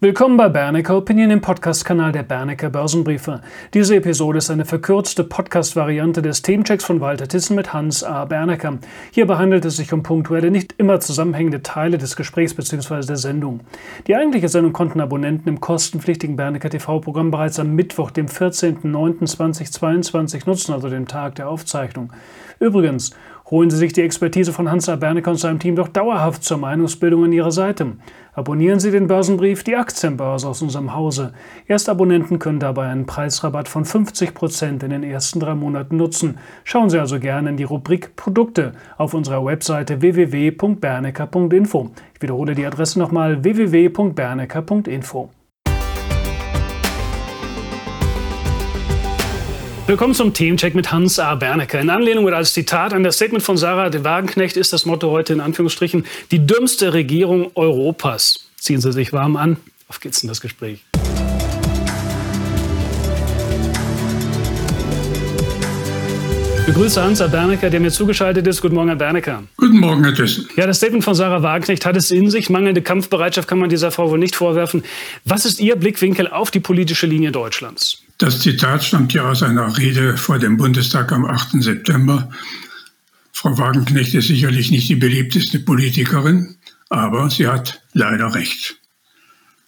Willkommen bei Bernecker Opinion, im Podcast-Kanal der Bernecker Börsenbriefe. Diese Episode ist eine verkürzte Podcast-Variante des Themenchecks von Walter Tissen mit Hans A. Bernecker. Hierbei handelt es sich um punktuelle, nicht immer zusammenhängende Teile des Gesprächs bzw. der Sendung. Die eigentliche Sendung konnten Abonnenten im kostenpflichtigen Bernecker TV-Programm bereits am Mittwoch, dem 14.09.2022 nutzen, also dem Tag der Aufzeichnung. Übrigens, Holen Sie sich die Expertise von Hans A. Bernecker und seinem Team doch dauerhaft zur Meinungsbildung an Ihrer Seite. Abonnieren Sie den Börsenbrief Die Aktienbörse aus unserem Hause. Erstabonnenten können dabei einen Preisrabatt von 50 Prozent in den ersten drei Monaten nutzen. Schauen Sie also gerne in die Rubrik Produkte auf unserer Webseite www.bernecker.info. Ich wiederhole die Adresse nochmal www.bernecker.info. Willkommen zum Themencheck mit Hans A. Bernecker. In Anlehnung oder als Zitat an das Statement von Sarah de Wagenknecht ist das Motto heute in Anführungsstrichen die dümmste Regierung Europas. Ziehen Sie sich warm an. Auf geht's in das Gespräch. Ich begrüße Hans A. Bernecker, der mir zugeschaltet ist. Guten Morgen, Herr Bernecker. Guten Morgen, Herr Thyssen. Ja, das Statement von Sarah Wagenknecht hat es in sich. Mangelnde Kampfbereitschaft kann man dieser Frau wohl nicht vorwerfen. Was ist Ihr Blickwinkel auf die politische Linie Deutschlands? Das Zitat stammt ja aus einer Rede vor dem Bundestag am 8. September. Frau Wagenknecht ist sicherlich nicht die beliebteste Politikerin, aber sie hat leider recht.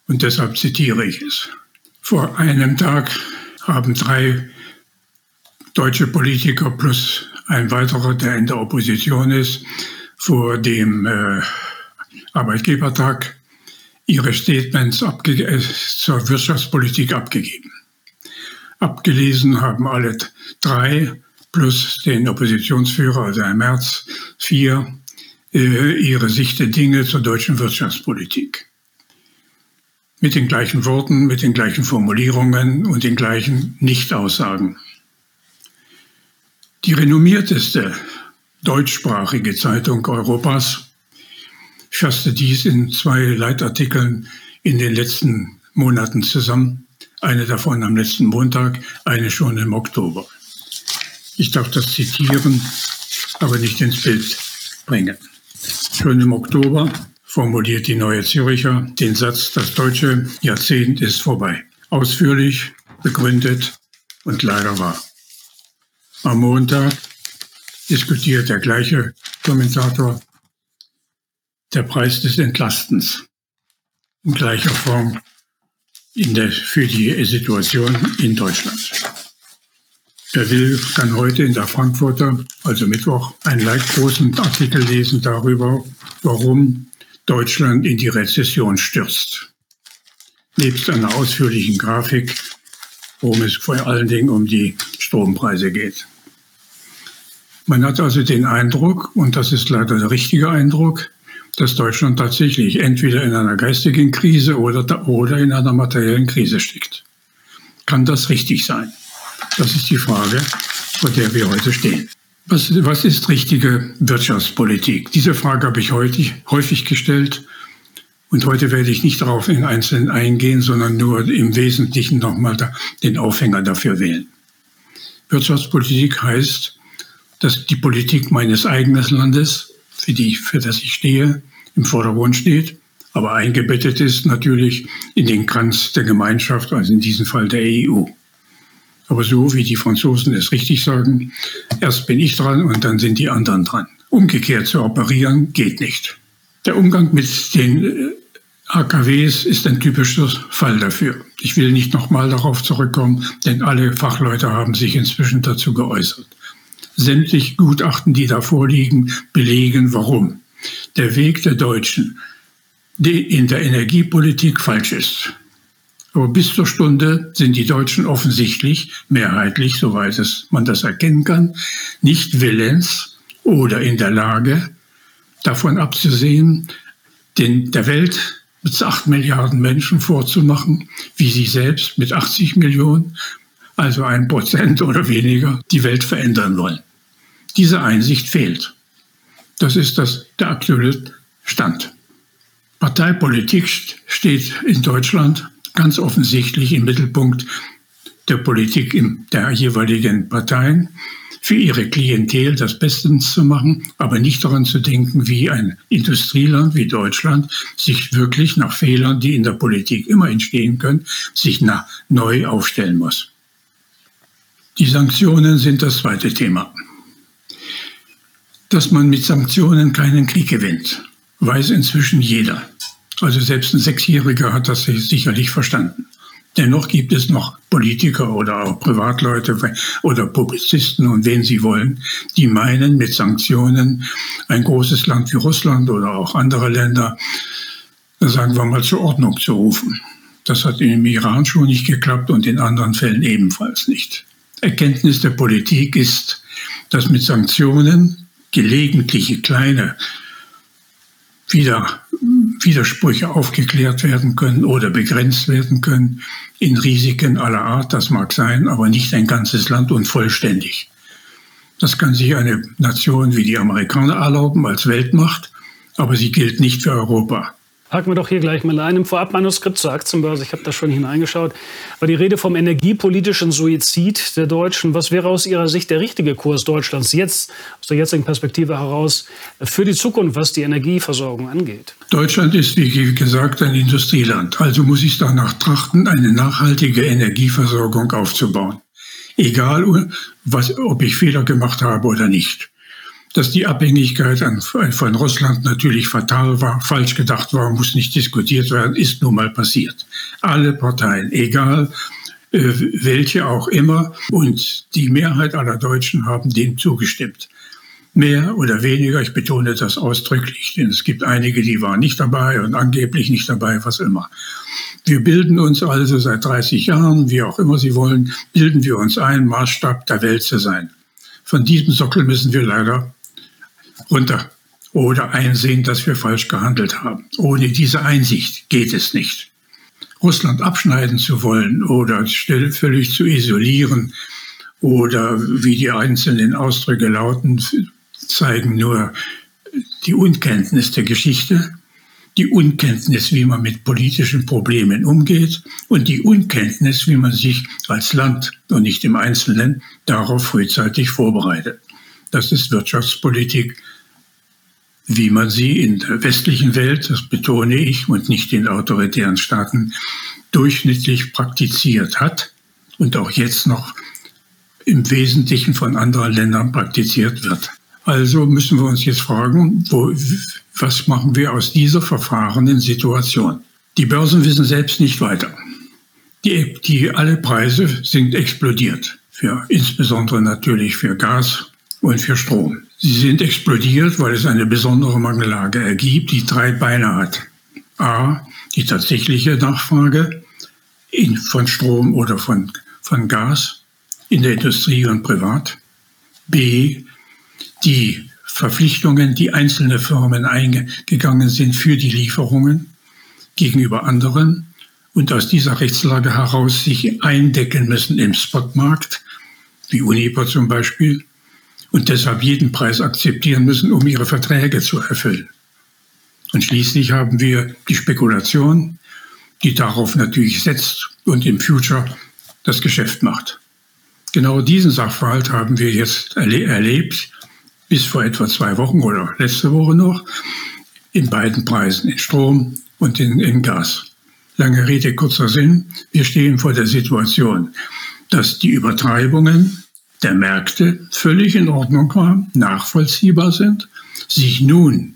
Und deshalb zitiere ich es. Vor einem Tag haben drei deutsche Politiker plus ein weiterer, der in der Opposition ist, vor dem äh, Arbeitgebertag ihre Statements äh, zur Wirtschaftspolitik abgegeben. Abgelesen haben alle drei plus den Oppositionsführer, also Herr Merz, vier, äh, ihre Sicht der Dinge zur deutschen Wirtschaftspolitik. Mit den gleichen Worten, mit den gleichen Formulierungen und den gleichen Nichtaussagen. Die renommierteste deutschsprachige Zeitung Europas fasste dies in zwei Leitartikeln in den letzten Monaten zusammen eine davon am letzten Montag, eine schon im Oktober. Ich darf das zitieren, aber nicht ins Bild bringen. Schon im Oktober formuliert die Neue Züricher den Satz, das deutsche Jahrzehnt ist vorbei. Ausführlich, begründet und leider wahr. Am Montag diskutiert der gleiche Kommentator der Preis des Entlastens in gleicher Form in der, für die Situation in Deutschland. Wer will, kann heute in der Frankfurter, also Mittwoch, einen leitgroßen Artikel lesen darüber, warum Deutschland in die Rezession stürzt. Nebst einer ausführlichen Grafik, worum es vor allen Dingen um die Strompreise geht. Man hat also den Eindruck, und das ist leider der richtige Eindruck, dass Deutschland tatsächlich entweder in einer geistigen Krise oder, oder in einer materiellen Krise steckt. Kann das richtig sein? Das ist die Frage, vor der wir heute stehen. Was, was ist richtige Wirtschaftspolitik? Diese Frage habe ich heute, häufig gestellt und heute werde ich nicht darauf in Einzelnen eingehen, sondern nur im Wesentlichen nochmal den Aufhänger dafür wählen. Wirtschaftspolitik heißt, dass die Politik meines eigenen Landes für, die, für das ich stehe, im Vordergrund steht, aber eingebettet ist natürlich in den Kranz der Gemeinschaft, also in diesem Fall der EU. Aber so wie die Franzosen es richtig sagen, erst bin ich dran und dann sind die anderen dran. Umgekehrt zu operieren geht nicht. Der Umgang mit den äh, AKWs ist ein typischer Fall dafür. Ich will nicht nochmal darauf zurückkommen, denn alle Fachleute haben sich inzwischen dazu geäußert sämtliche Gutachten, die da vorliegen, belegen, warum der Weg der Deutschen in der Energiepolitik falsch ist. Aber bis zur Stunde sind die Deutschen offensichtlich, mehrheitlich, soweit es man das erkennen kann, nicht willens oder in der Lage, davon abzusehen, den, der Welt mit acht Milliarden Menschen vorzumachen, wie sie selbst mit 80 Millionen, also ein Prozent oder weniger, die Welt verändern wollen. Diese Einsicht fehlt. Das ist das, der aktuelle Stand. Parteipolitik steht in Deutschland ganz offensichtlich im Mittelpunkt der Politik der jeweiligen Parteien. für ihre Klientel das Bestens zu machen, aber nicht daran zu denken, wie ein Industrieland wie Deutschland sich wirklich nach Fehlern, die in der Politik immer entstehen können, sich neu aufstellen muss. Die Sanktionen sind das zweite Thema. Dass man mit Sanktionen keinen Krieg gewinnt, weiß inzwischen jeder. Also selbst ein Sechsjähriger hat das sicherlich verstanden. Dennoch gibt es noch Politiker oder auch Privatleute oder Publizisten und wen sie wollen, die meinen, mit Sanktionen ein großes Land wie Russland oder auch andere Länder, sagen wir mal, zur Ordnung zu rufen. Das hat im Iran schon nicht geklappt und in anderen Fällen ebenfalls nicht. Erkenntnis der Politik ist, dass mit Sanktionen gelegentliche kleine Widersprüche aufgeklärt werden können oder begrenzt werden können in Risiken aller Art, das mag sein, aber nicht ein ganzes Land und vollständig. Das kann sich eine Nation wie die Amerikaner erlauben als Weltmacht, aber sie gilt nicht für Europa. Haken wir doch hier gleich mal ein. Im Vorabmanuskript zur Aktienbörse, ich habe da schon hineingeschaut, war die Rede vom energiepolitischen Suizid der Deutschen. Was wäre aus Ihrer Sicht der richtige Kurs Deutschlands jetzt, aus der jetzigen Perspektive heraus, für die Zukunft, was die Energieversorgung angeht? Deutschland ist, wie gesagt, ein Industrieland. Also muss ich danach trachten, eine nachhaltige Energieversorgung aufzubauen. Egal, was, ob ich Fehler gemacht habe oder nicht dass die Abhängigkeit von Russland natürlich fatal war, falsch gedacht war, muss nicht diskutiert werden, ist nun mal passiert. Alle Parteien, egal äh, welche auch immer, und die Mehrheit aller Deutschen haben dem zugestimmt. Mehr oder weniger, ich betone das ausdrücklich, denn es gibt einige, die waren nicht dabei und angeblich nicht dabei, was immer. Wir bilden uns also seit 30 Jahren, wie auch immer Sie wollen, bilden wir uns ein, Maßstab der Welt zu sein. Von diesem Sockel müssen wir leider runter oder einsehen, dass wir falsch gehandelt haben. Ohne diese Einsicht geht es nicht. Russland abschneiden zu wollen oder völlig zu isolieren oder wie die einzelnen Ausdrücke lauten, zeigen nur die Unkenntnis der Geschichte, die Unkenntnis, wie man mit politischen Problemen umgeht und die Unkenntnis, wie man sich als Land und nicht im Einzelnen darauf frühzeitig vorbereitet. Das ist Wirtschaftspolitik wie man sie in der westlichen Welt, das betone ich, und nicht in autoritären Staaten durchschnittlich praktiziert hat und auch jetzt noch im Wesentlichen von anderen Ländern praktiziert wird. Also müssen wir uns jetzt fragen, wo, was machen wir aus dieser verfahrenen Situation? Die Börsen wissen selbst nicht weiter. Die, die, alle Preise sind explodiert, für, insbesondere natürlich für Gas und für Strom. Sie sind explodiert, weil es eine besondere Mangellage ergibt, die drei Beine hat. A, die tatsächliche Nachfrage in, von Strom oder von, von Gas in der Industrie und privat. B, die Verpflichtungen, die einzelne Firmen eingegangen sind für die Lieferungen gegenüber anderen und aus dieser Rechtslage heraus sich eindecken müssen im Spotmarkt, wie Uniper zum Beispiel, und deshalb jeden Preis akzeptieren müssen, um ihre Verträge zu erfüllen. Und schließlich haben wir die Spekulation, die darauf natürlich setzt und im Future das Geschäft macht. Genau diesen Sachverhalt haben wir jetzt erle erlebt, bis vor etwa zwei Wochen oder letzte Woche noch, in beiden Preisen, in Strom und in, in Gas. Lange Rede, kurzer Sinn, wir stehen vor der Situation, dass die Übertreibungen der Märkte völlig in Ordnung war, nachvollziehbar sind, sich nun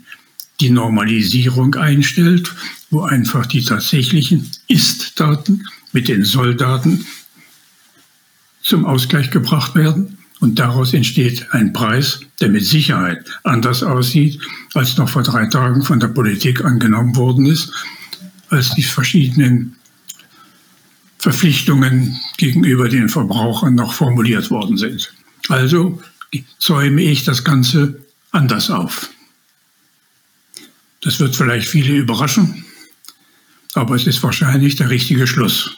die Normalisierung einstellt, wo einfach die tatsächlichen Ist-Daten mit den Soll-Daten zum Ausgleich gebracht werden. Und daraus entsteht ein Preis, der mit Sicherheit anders aussieht, als noch vor drei Tagen von der Politik angenommen worden ist, als die verschiedenen Verpflichtungen gegenüber den Verbrauchern noch formuliert worden sind. Also zäume ich das Ganze anders auf. Das wird vielleicht viele überraschen, aber es ist wahrscheinlich der richtige Schluss.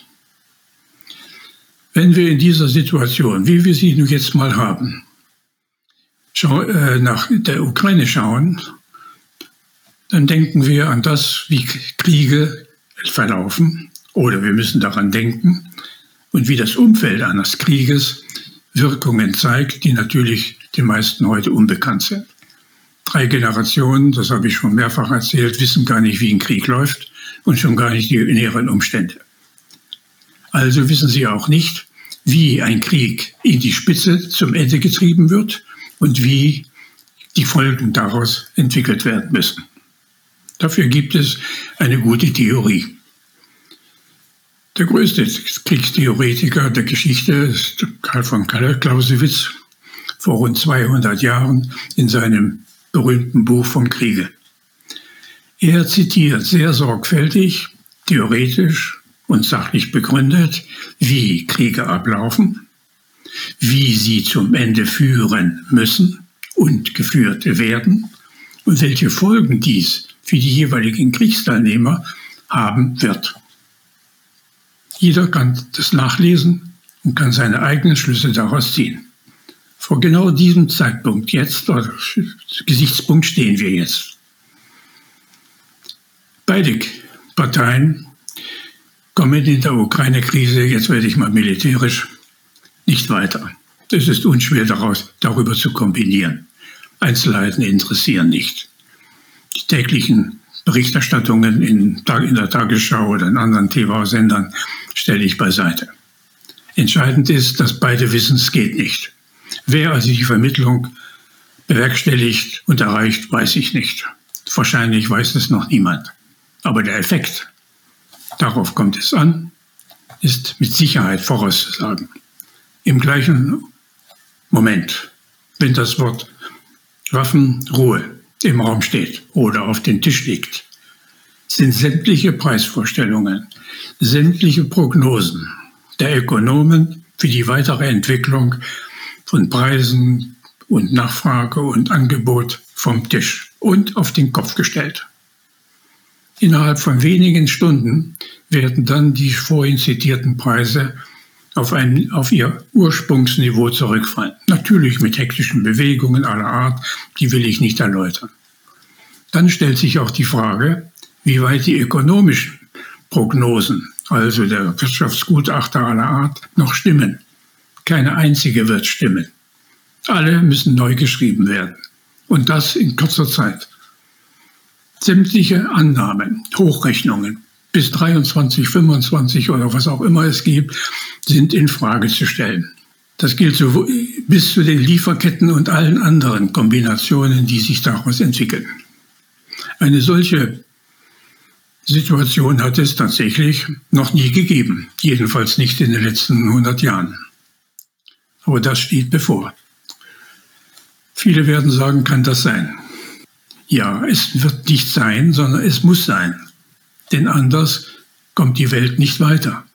Wenn wir in dieser Situation, wie wir sie nun jetzt mal haben, äh, nach der Ukraine schauen, dann denken wir an das, wie Kriege verlaufen oder wir müssen daran denken und wie das Umfeld eines Krieges Wirkungen zeigt, die natürlich den meisten heute unbekannt sind. Drei Generationen, das habe ich schon mehrfach erzählt, wissen gar nicht, wie ein Krieg läuft und schon gar nicht die näheren Umstände. Also wissen sie auch nicht, wie ein Krieg in die Spitze zum Ende getrieben wird und wie die Folgen daraus entwickelt werden müssen. Dafür gibt es eine gute Theorie. Der größte Kriegstheoretiker der Geschichte ist Karl von Clausewitz vor rund 200 Jahren in seinem berühmten Buch vom Kriege. Er zitiert sehr sorgfältig, theoretisch und sachlich begründet, wie Kriege ablaufen, wie sie zum Ende führen müssen und geführt werden und welche Folgen dies für die jeweiligen Kriegsteilnehmer haben wird. Jeder kann das nachlesen und kann seine eigenen Schlüsse daraus ziehen. Vor genau diesem Zeitpunkt jetzt, oder Gesichtspunkt stehen wir jetzt. Beide Parteien kommen in der Ukraine-Krise, jetzt werde ich mal militärisch, nicht weiter. Es ist unschwer daraus, darüber zu kombinieren. Einzelheiten interessieren nicht. Die täglichen Berichterstattungen in, in der Tagesschau oder in anderen TV-Sendern stelle ich beiseite. Entscheidend ist, dass beide wissen, es geht nicht. Wer also die Vermittlung bewerkstelligt und erreicht, weiß ich nicht. Wahrscheinlich weiß es noch niemand. Aber der Effekt, darauf kommt es an, ist mit Sicherheit vorauszusagen. Im gleichen Moment, wenn das Wort Waffenruhe im Raum steht oder auf dem Tisch liegt, sind sämtliche Preisvorstellungen, sämtliche Prognosen der Ökonomen für die weitere Entwicklung von Preisen und Nachfrage und Angebot vom Tisch und auf den Kopf gestellt. Innerhalb von wenigen Stunden werden dann die vorhin zitierten Preise auf, ein, auf ihr Ursprungsniveau zurückfallen. Natürlich mit hektischen Bewegungen aller Art, die will ich nicht erläutern. Dann stellt sich auch die Frage, wie weit die ökonomischen Prognosen, also der Wirtschaftsgutachter aller Art, noch stimmen. Keine einzige wird stimmen. Alle müssen neu geschrieben werden. Und das in kurzer Zeit. Sämtliche Annahmen, Hochrechnungen, bis 23, 25 oder was auch immer es gibt, sind in Frage zu stellen. Das gilt so bis zu den Lieferketten und allen anderen Kombinationen, die sich daraus entwickeln. Eine solche Situation hat es tatsächlich noch nie gegeben, jedenfalls nicht in den letzten 100 Jahren. Aber das steht bevor. Viele werden sagen, kann das sein? Ja, es wird nicht sein, sondern es muss sein denn anders kommt die Welt nicht weiter.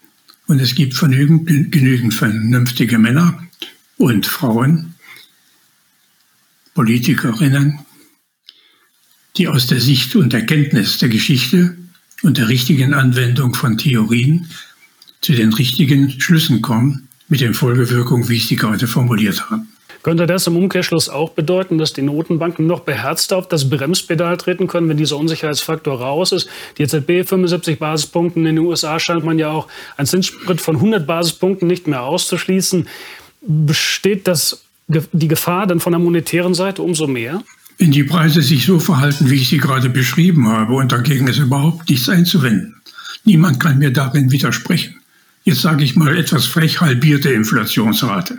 Und es gibt genügend, genügend vernünftige Männer und Frauen, Politikerinnen, die aus der Sicht und Erkenntnis der Geschichte und der richtigen Anwendung von Theorien zu den richtigen Schlüssen kommen, mit den Folgewirkungen, wie ich sie gerade formuliert habe. Könnte das im Umkehrschluss auch bedeuten, dass die Notenbanken noch beherzter auf das Bremspedal treten können, wenn dieser Unsicherheitsfaktor raus ist? Die EZB 75 Basispunkten in den USA scheint man ja auch ein Zinssprit von 100 Basispunkten nicht mehr auszuschließen. Besteht das, die Gefahr dann von der monetären Seite umso mehr? Wenn die Preise sich so verhalten, wie ich sie gerade beschrieben habe, und dagegen ist überhaupt nichts einzuwenden. Niemand kann mir darin widersprechen. Jetzt sage ich mal etwas frech halbierte Inflationsrate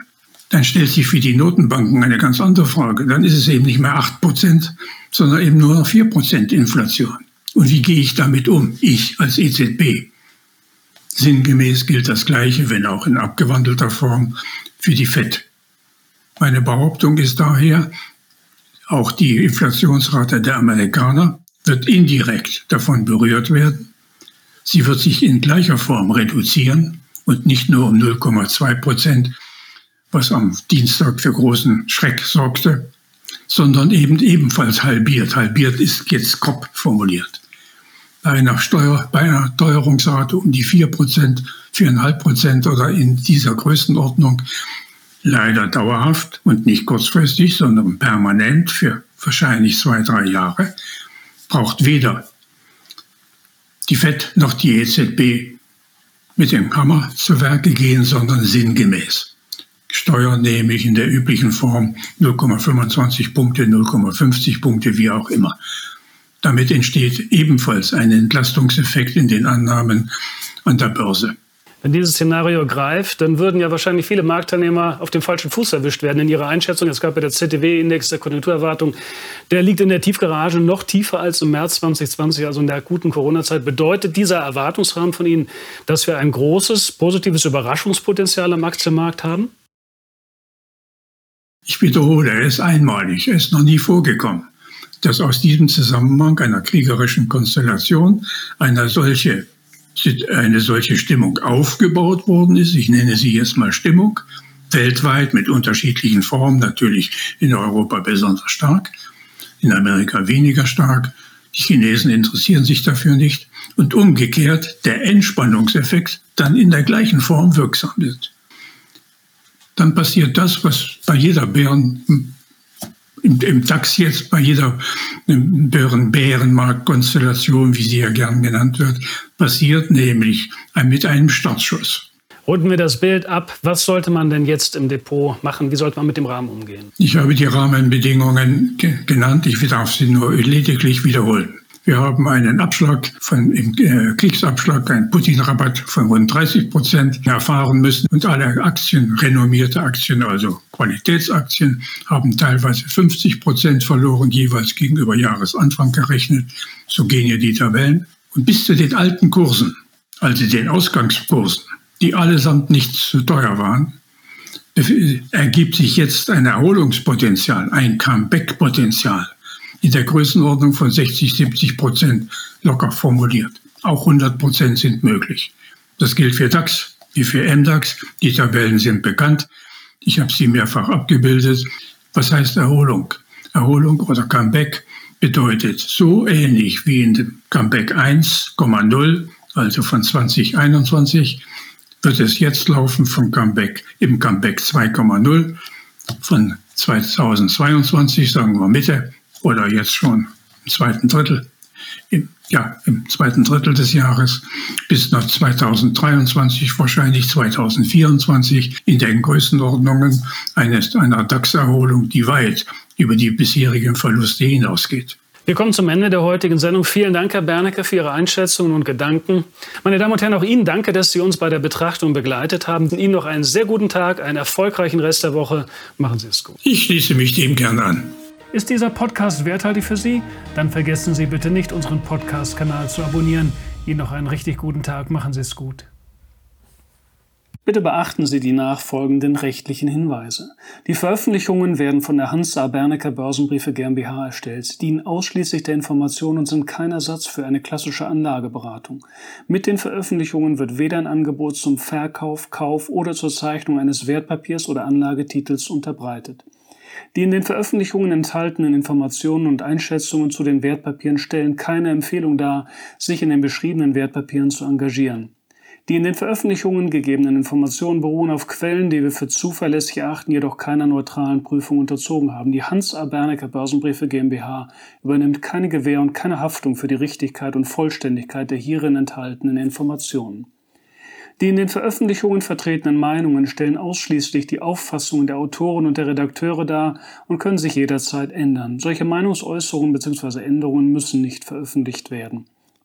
dann stellt sich für die Notenbanken eine ganz andere Frage. Dann ist es eben nicht mehr 8%, sondern eben nur noch 4% Inflation. Und wie gehe ich damit um, ich als EZB? Sinngemäß gilt das Gleiche, wenn auch in abgewandelter Form, für die FED. Meine Behauptung ist daher, auch die Inflationsrate der Amerikaner wird indirekt davon berührt werden. Sie wird sich in gleicher Form reduzieren und nicht nur um 0,2 Prozent, was am Dienstag für großen Schreck sorgte, sondern eben ebenfalls halbiert. Halbiert ist jetzt grob formuliert. Bei einer, Steuer, bei einer Teuerungsrate um die 4%, 4,5% oder in dieser Größenordnung leider dauerhaft und nicht kurzfristig, sondern permanent für wahrscheinlich zwei, drei Jahre, braucht weder die FED noch die EZB mit dem Hammer zu Werke gehen, sondern sinngemäß Steuern nehme ich in der üblichen Form 0,25 Punkte, 0,50 Punkte, wie auch immer. Damit entsteht ebenfalls ein Entlastungseffekt in den Annahmen an der Börse. Wenn dieses Szenario greift, dann würden ja wahrscheinlich viele Marktteilnehmer auf dem falschen Fuß erwischt werden in ihrer Einschätzung. Es gab ja der ZDW-Index der Konjunkturerwartung, der liegt in der Tiefgarage noch tiefer als im März 2020, also in der akuten Corona-Zeit. Bedeutet dieser Erwartungsrahmen von Ihnen, dass wir ein großes positives Überraschungspotenzial am Aktienmarkt haben? Ich wiederhole, er ist einmalig, er ist noch nie vorgekommen, dass aus diesem Zusammenhang einer kriegerischen Konstellation eine solche eine solche Stimmung aufgebaut worden ist. Ich nenne sie jetzt mal Stimmung, weltweit mit unterschiedlichen Formen, natürlich in Europa besonders stark, in Amerika weniger stark. Die Chinesen interessieren sich dafür nicht. Und umgekehrt der Entspannungseffekt dann in der gleichen Form wirksam ist. Dann passiert das, was bei jeder Bären im, im DAX jetzt bei jeder Bärenmarktkonstellation, wie sie ja gern genannt wird, passiert, nämlich mit einem Startschuss. Runden wir das Bild ab. Was sollte man denn jetzt im Depot machen? Wie sollte man mit dem Rahmen umgehen? Ich habe die Rahmenbedingungen genannt. Ich darf sie nur lediglich wiederholen. Wir haben einen Abschlag von im äh, Kriegsabschlag, einen Putin-Rabatt von rund 30 Prozent erfahren müssen. Und alle Aktien, renommierte Aktien, also Qualitätsaktien, haben teilweise 50 Prozent verloren, jeweils gegenüber Jahresanfang gerechnet. So gehen hier die Tabellen. Und bis zu den alten Kursen, also den Ausgangskursen, die allesamt nicht zu teuer waren, ergibt sich jetzt ein Erholungspotenzial, ein Comeback-Potenzial in der Größenordnung von 60, 70 Prozent locker formuliert. Auch 100 Prozent sind möglich. Das gilt für DAX wie für MDAX. Die Tabellen sind bekannt. Ich habe sie mehrfach abgebildet. Was heißt Erholung? Erholung oder Comeback bedeutet so ähnlich wie in dem Comeback 1,0, also von 2021, wird es jetzt laufen vom Comeback im Comeback 2,0 von 2022, sagen wir Mitte oder jetzt schon im zweiten Drittel, im, ja, im zweiten Drittel des Jahres bis nach 2023, wahrscheinlich 2024 in den Größenordnungen eines, einer DAX-Erholung, die weit über die bisherigen Verluste hinausgeht. Wir kommen zum Ende der heutigen Sendung. Vielen Dank, Herr Bernecke, für Ihre Einschätzungen und Gedanken. Meine Damen und Herren, auch Ihnen danke, dass Sie uns bei der Betrachtung begleitet haben. Ihnen noch einen sehr guten Tag, einen erfolgreichen Rest der Woche. Machen Sie es gut. Ich schließe mich dem gern an. Ist dieser Podcast werthaltig für Sie? Dann vergessen Sie bitte nicht, unseren Podcast-Kanal zu abonnieren. Ihnen noch einen richtig guten Tag. Machen Sie es gut. Bitte beachten Sie die nachfolgenden rechtlichen Hinweise. Die Veröffentlichungen werden von der Hans A. Bernecker Börsenbriefe GmbH erstellt, dienen ausschließlich der Information und sind kein Ersatz für eine klassische Anlageberatung. Mit den Veröffentlichungen wird weder ein Angebot zum Verkauf, Kauf oder zur Zeichnung eines Wertpapiers oder Anlagetitels unterbreitet. Die in den Veröffentlichungen enthaltenen Informationen und Einschätzungen zu den Wertpapieren stellen keine Empfehlung dar, sich in den beschriebenen Wertpapieren zu engagieren. Die in den Veröffentlichungen gegebenen Informationen beruhen auf Quellen, die wir für zuverlässig erachten, jedoch keiner neutralen Prüfung unterzogen haben. Die Hans A. Bernecker Börsenbriefe GmbH übernimmt keine Gewähr und keine Haftung für die Richtigkeit und Vollständigkeit der hierin enthaltenen Informationen. Die in den Veröffentlichungen vertretenen Meinungen stellen ausschließlich die Auffassungen der Autoren und der Redakteure dar und können sich jederzeit ändern. Solche Meinungsäußerungen bzw. Änderungen müssen nicht veröffentlicht werden.